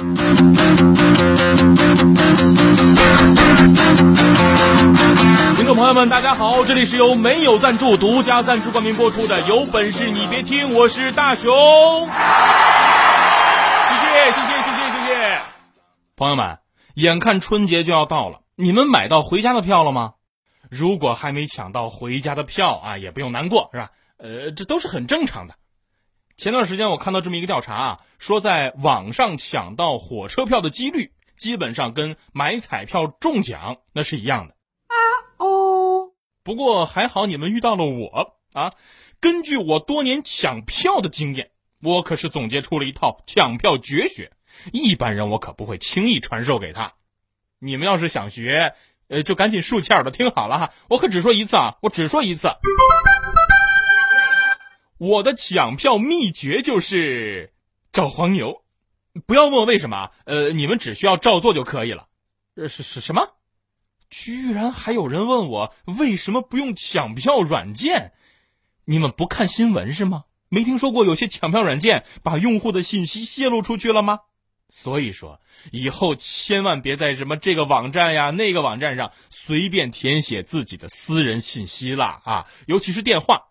听众朋友们，大家好，这里是由没有赞助、独家赞助冠名播出的《有本事你别听》，我是大熊。谢谢，谢谢，谢谢，谢谢。朋友们，眼看春节就要到了，你们买到回家的票了吗？如果还没抢到回家的票啊，也不用难过，是吧？呃，这都是很正常的。前段时间我看到这么一个调查啊，说在网上抢到火车票的几率，基本上跟买彩票中奖那是一样的。啊哦，不过还好你们遇到了我啊！根据我多年抢票的经验，我可是总结出了一套抢票绝学，一般人我可不会轻易传授给他。你们要是想学，呃，就赶紧竖起耳朵听好了哈！我可只说一次啊，我只说一次。我的抢票秘诀就是找黄牛，不要问我为什么，呃，你们只需要照做就可以了。呃，是是什么？居然还有人问我为什么不用抢票软件？你们不看新闻是吗？没听说过有些抢票软件把用户的信息泄露出去了吗？所以说，以后千万别在什么这个网站呀、那个网站上随便填写自己的私人信息啦啊，尤其是电话。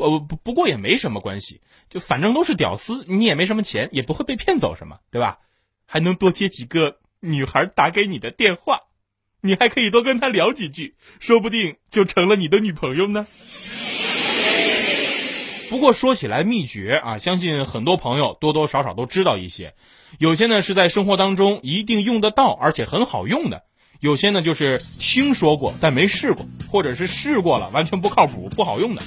不不不过也没什么关系，就反正都是屌丝，你也没什么钱，也不会被骗走什么，对吧？还能多接几个女孩打给你的电话，你还可以多跟她聊几句，说不定就成了你的女朋友呢。不过说起来秘诀啊，相信很多朋友多多少少都知道一些，有些呢是在生活当中一定用得到，而且很好用的；有些呢就是听说过但没试过，或者是试过了完全不靠谱、不好用的。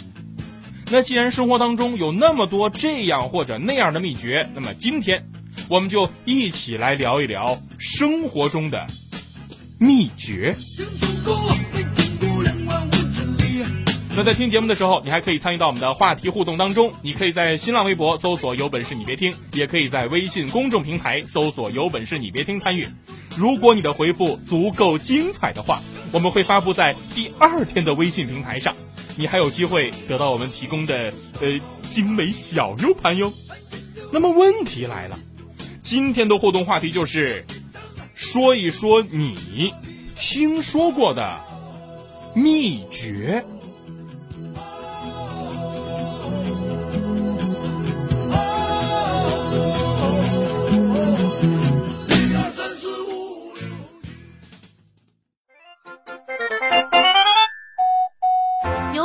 那既然生活当中有那么多这样或者那样的秘诀，那么今天我们就一起来聊一聊生活中的秘诀。那在听节目的时候，你还可以参与到我们的话题互动当中。你可以在新浪微博搜索“有本事你别听”，也可以在微信公众平台搜索“有本事你别听”参与。如果你的回复足够精彩的话，我们会发布在第二天的微信平台上。你还有机会得到我们提供的呃精美小 U 盘哟。那么问题来了，今天的互动话题就是说一说你听说过的秘诀。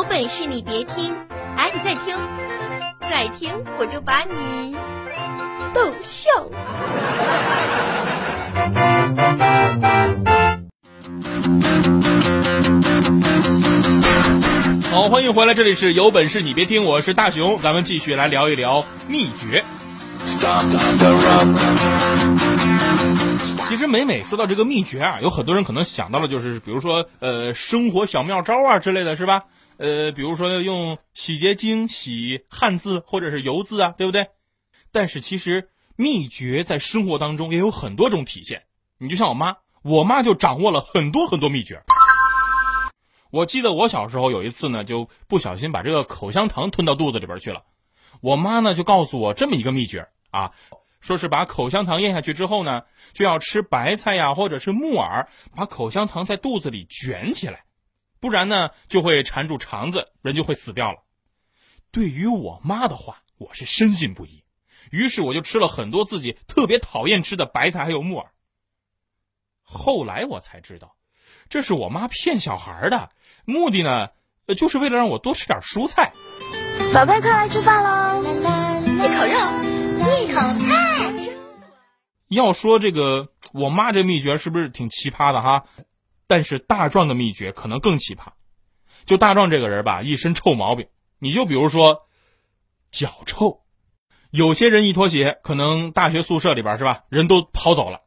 本事你别听，哎，你再听，再听，我就把你逗笑。好，欢迎回来，这里是有本事你别听，我是大熊，咱们继续来聊一聊秘诀。其实每每说到这个秘诀啊，有很多人可能想到了就是，比如说呃，生活小妙招啊之类的是吧？呃，比如说用洗洁精洗汉字或者是油渍啊，对不对？但是其实秘诀在生活当中也有很多种体现。你就像我妈，我妈就掌握了很多很多秘诀。我记得我小时候有一次呢，就不小心把这个口香糖吞到肚子里边去了。我妈呢就告诉我这么一个秘诀啊，说是把口香糖咽下去之后呢，就要吃白菜呀或者是木耳，把口香糖在肚子里卷起来。不然呢，就会缠住肠子，人就会死掉了。对于我妈的话，我是深信不疑。于是我就吃了很多自己特别讨厌吃的白菜还有木耳。后来我才知道，这是我妈骗小孩的，目的呢，就是为了让我多吃点蔬菜。宝贝，快来吃饭喽！一口肉，一口菜。要说这个，我妈这秘诀是不是挺奇葩的哈？但是大壮的秘诀可能更奇葩，就大壮这个人吧，一身臭毛病。你就比如说，脚臭，有些人一脱鞋，可能大学宿舍里边是吧，人都跑走了。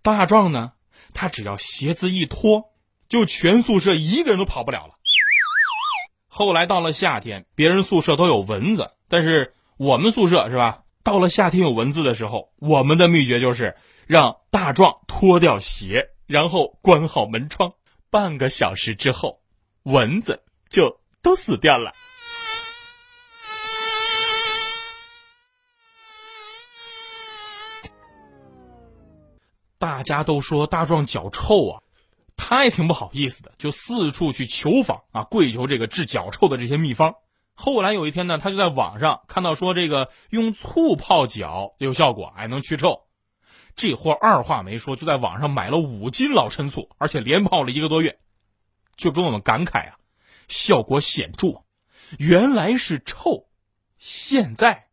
大壮呢，他只要鞋子一脱，就全宿舍一个人都跑不了了。后来到了夏天，别人宿舍都有蚊子，但是我们宿舍是吧？到了夏天有蚊子的时候，我们的秘诀就是让大壮脱掉鞋，然后关好门窗。半个小时之后，蚊子就都死掉了。大家都说大壮脚臭啊，他也挺不好意思的，就四处去求访啊，跪求这个治脚臭的这些秘方。后来有一天呢，他就在网上看到说这个用醋泡脚有效果，还能去臭。这货二话没说，就在网上买了五斤老陈醋，而且连泡了一个多月，就跟我们感慨啊，效果显著，原来是臭，现在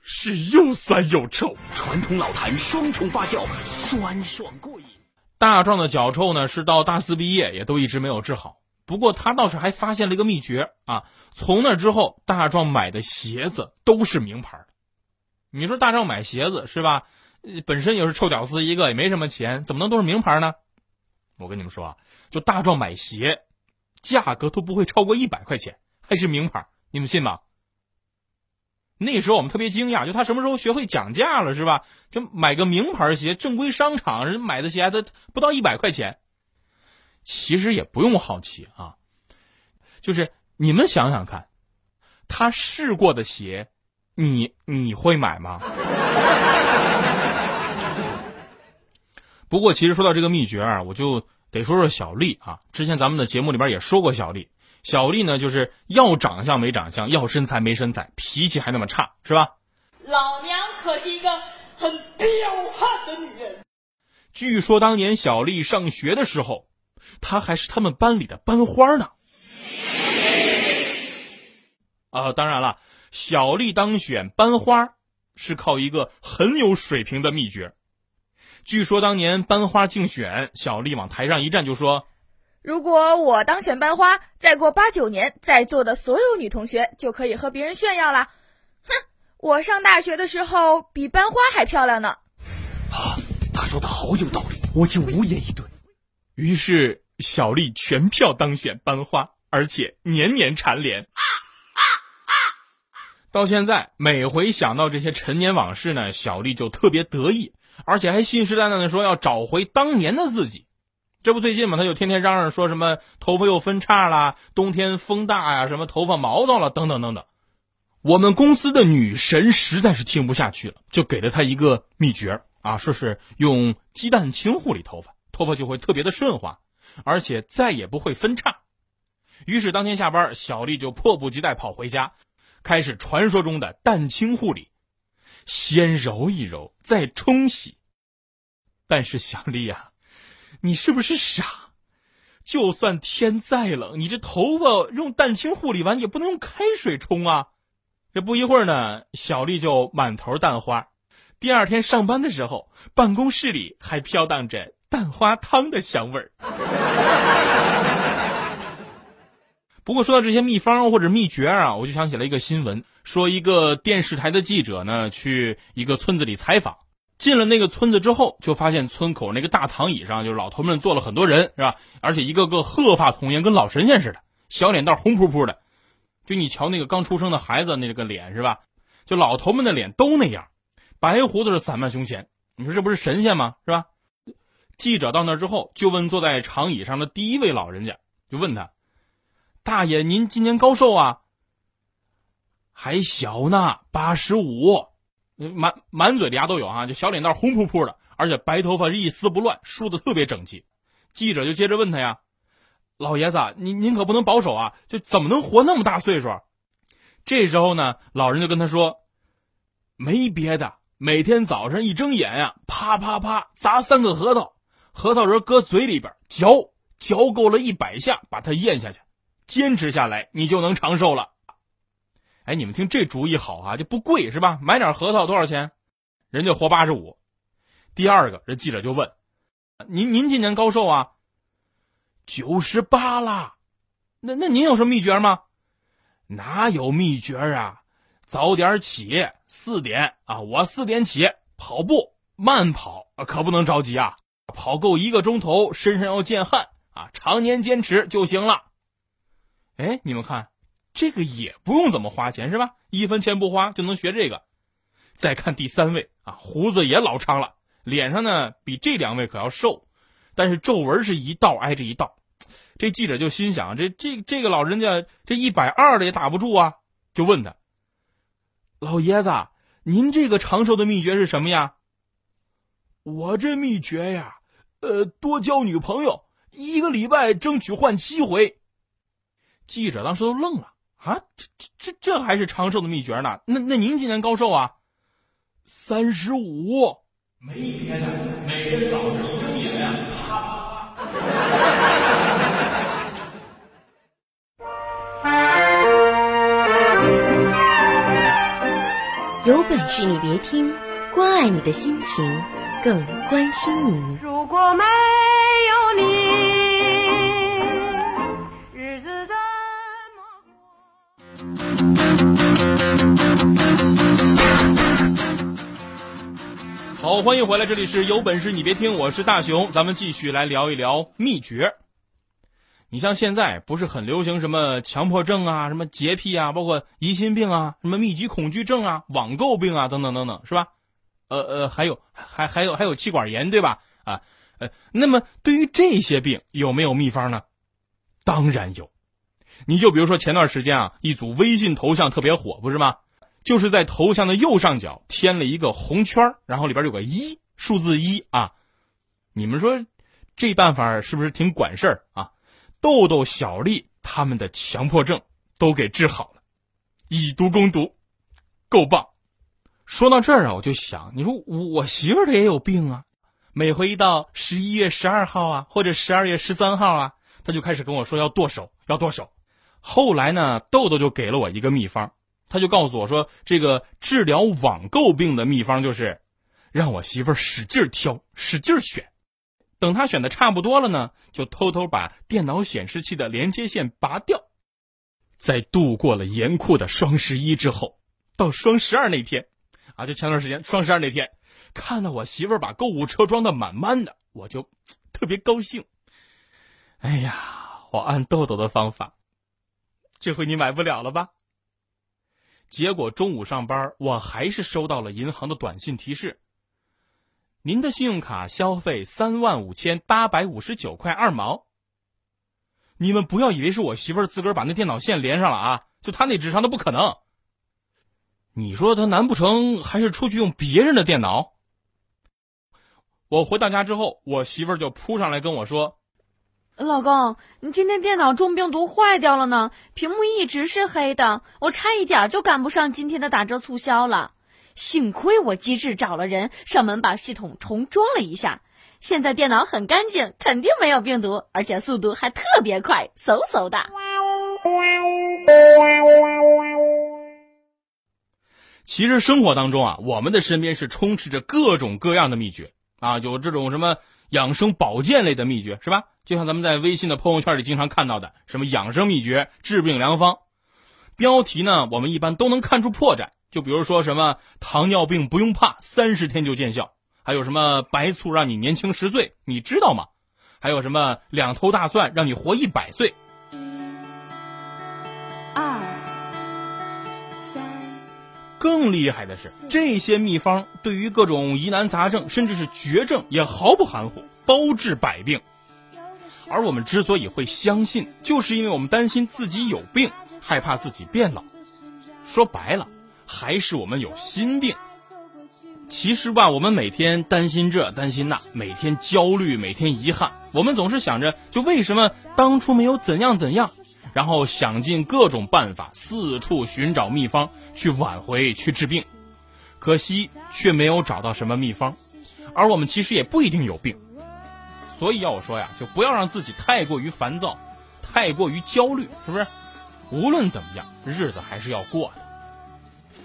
是又酸又臭。传统老坛双重发酵，酸爽过瘾。大壮的脚臭呢，是到大四毕业也都一直没有治好。不过他倒是还发现了一个秘诀啊！从那之后，大壮买的鞋子都是名牌。你说大壮买鞋子是吧？本身也是臭屌丝一个，也没什么钱，怎么能都是名牌呢？我跟你们说啊，就大壮买鞋，价格都不会超过一百块钱，还是名牌，你们信吗？那时候我们特别惊讶，就他什么时候学会讲价了是吧？就买个名牌鞋，正规商场人买的鞋都不到一百块钱。其实也不用好奇啊，就是你们想想看，他试过的鞋，你你会买吗？不过，其实说到这个秘诀啊，我就得说说小丽啊。之前咱们的节目里边也说过小丽，小丽呢就是要长相没长相，要身材没身材，脾气还那么差，是吧？老娘可是一个很彪悍的女人。据说当年小丽上学的时候。她还是他们班里的班花呢。啊，当然了，小丽当选班花是靠一个很有水平的秘诀。据说当年班花竞选，小丽往台上一站就说：“如果我当选班花，再过八九年，在座的所有女同学就可以和别人炫耀了。哼，我上大学的时候比班花还漂亮呢。”啊，他说的好有道理，我竟无言以对。于是小丽全票当选班花，而且年年蝉联。到现在，每回想到这些陈年往事呢，小丽就特别得意，而且还信誓旦旦的说要找回当年的自己。这不最近嘛，她就天天嚷嚷说什么头发又分叉啦，冬天风大呀，什么头发毛躁了，等等等等。我们公司的女神实在是听不下去了，就给了她一个秘诀啊，说是用鸡蛋清护理头发。头发就会特别的顺滑，而且再也不会分叉。于是当天下班，小丽就迫不及待跑回家，开始传说中的蛋清护理，先揉一揉，再冲洗。但是小丽呀，你是不是傻？就算天再冷，你这头发用蛋清护理完也不能用开水冲啊！这不一会儿呢，小丽就满头蛋花。第二天上班的时候，办公室里还飘荡着。蛋花汤的香味儿。不过说到这些秘方或者秘诀啊，我就想起了一个新闻，说一个电视台的记者呢去一个村子里采访，进了那个村子之后，就发现村口那个大躺椅上，就是老头们坐了很多人，是吧？而且一个个鹤发童颜，跟老神仙似的，小脸蛋红扑扑的。就你瞧那个刚出生的孩子那个脸，是吧？就老头们的脸都那样，白胡子是散漫胸前。你说这不是神仙吗？是吧？记者到那之后，就问坐在长椅上的第一位老人家，就问他：“大爷，您今年高寿啊？”“还小呢，八十五。”满满嘴的牙都有啊，就小脸蛋红扑扑的，而且白头发一丝不乱，梳的特别整齐。记者就接着问他呀：“老爷子，您您可不能保守啊，就怎么能活那么大岁数？”这时候呢，老人就跟他说：“没别的，每天早上一睁眼呀，啪啪啪砸三个核桃。”核桃仁搁嘴里边嚼，嚼够了一百下，把它咽下去，坚持下来，你就能长寿了。哎，你们听这主意好啊，就不贵是吧？买点核桃多少钱？人家活八十五。第二个，人记者就问：“您您今年高寿啊？”九十八啦。那那您有什么秘诀吗？哪有秘诀啊？早点起，四点啊，我四点起跑步，慢跑可不能着急啊，跑够一个钟头，身上要见汗啊，常年坚持就行了。哎，你们看，这个也不用怎么花钱是吧？一分钱不花就能学这个。再看第三位啊，胡子也老长了，脸上呢比这两位可要瘦，但是皱纹是一道挨着一道。这记者就心想：这这这个老人家这一百二的也打不住啊，就问他：“老爷子，您这个长寿的秘诀是什么呀？”我这秘诀呀，呃，多交女朋友，一个礼拜争取换七回。记者当时都愣了啊，这这这这还是长寿的秘诀呢？那那您今年高寿啊？三十五，每天啊，每天早上一睁眼呀，啪。有本事你别听，关爱你的心情，更关心你。如果没好，欢迎回来，这里是有本事你别听，我是大熊，咱们继续来聊一聊秘诀。你像现在不是很流行什么强迫症啊、什么洁癖啊、包括疑心病啊、什么密集恐惧症啊、网购病啊等等等等，是吧？呃呃，还有还还有还有气管炎，对吧？啊，呃，那么对于这些病有没有秘方呢？当然有。你就比如说前段时间啊，一组微信头像特别火，不是吗？就是在头像的右上角添了一个红圈，然后里边有个一数字一啊。你们说这办法是不是挺管事儿啊？豆豆、小丽他们的强迫症都给治好了，以毒攻毒，够棒。说到这儿啊，我就想，你说我媳妇她也有病啊，每回一到十一月十二号啊，或者十二月十三号啊，她就开始跟我说要剁手，要剁手。后来呢，豆豆就给了我一个秘方。他就告诉我说，这个治疗网购病的秘方就是，让我媳妇儿使劲挑，使劲选，等她选的差不多了呢，就偷偷把电脑显示器的连接线拔掉。在度过了严酷的双十一之后，到双十二那天，啊，就前段时间双十二那天，看到我媳妇儿把购物车装的满满的，我就特别高兴。哎呀，我按豆豆的方法，这回你买不了了吧？结果中午上班，我还是收到了银行的短信提示：您的信用卡消费三万五千八百五十九块二毛。你们不要以为是我媳妇儿自个儿把那电脑线连上了啊！就她那智商，那不可能。你说她难不成还是出去用别人的电脑？我回到家之后，我媳妇儿就扑上来跟我说。老公，你今天电脑中病毒坏掉了呢，屏幕一直是黑的，我差一点就赶不上今天的打折促销了。幸亏我机智找了人上门把系统重装了一下，现在电脑很干净，肯定没有病毒，而且速度还特别快，嗖嗖的。其实生活当中啊，我们的身边是充斥着各种各样的秘诀啊，有这种什么养生保健类的秘诀，是吧？就像咱们在微信的朋友圈里经常看到的，什么养生秘诀、治病良方，标题呢，我们一般都能看出破绽。就比如说什么糖尿病不用怕，三十天就见效；还有什么白醋让你年轻十岁，你知道吗？还有什么两头大蒜让你活一百岁？一、二、三。更厉害的是，这些秘方对于各种疑难杂症，甚至是绝症，也毫不含糊，包治百病。而我们之所以会相信，就是因为我们担心自己有病，害怕自己变老。说白了，还是我们有心病。其实吧，我们每天担心这担心那，每天焦虑，每天遗憾。我们总是想着，就为什么当初没有怎样怎样，然后想尽各种办法，四处寻找秘方去挽回、去治病。可惜却没有找到什么秘方。而我们其实也不一定有病。所以要我说呀，就不要让自己太过于烦躁，太过于焦虑，是不是？无论怎么样，日子还是要过的。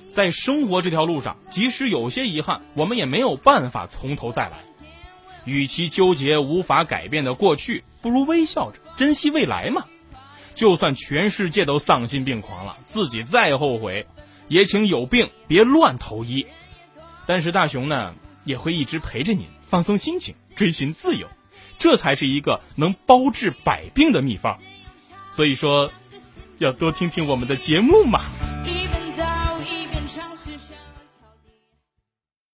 在生活这条路上，即使有些遗憾，我们也没有办法从头再来。与其纠结无法改变的过去，不如微笑着珍惜未来嘛。就算全世界都丧心病狂了，自己再后悔，也请有病别乱投医。但是大雄呢，也会一直陪着您放松心情，追寻自由。这才是一个能包治百病的秘方。所以说，要多听听我们的节目嘛。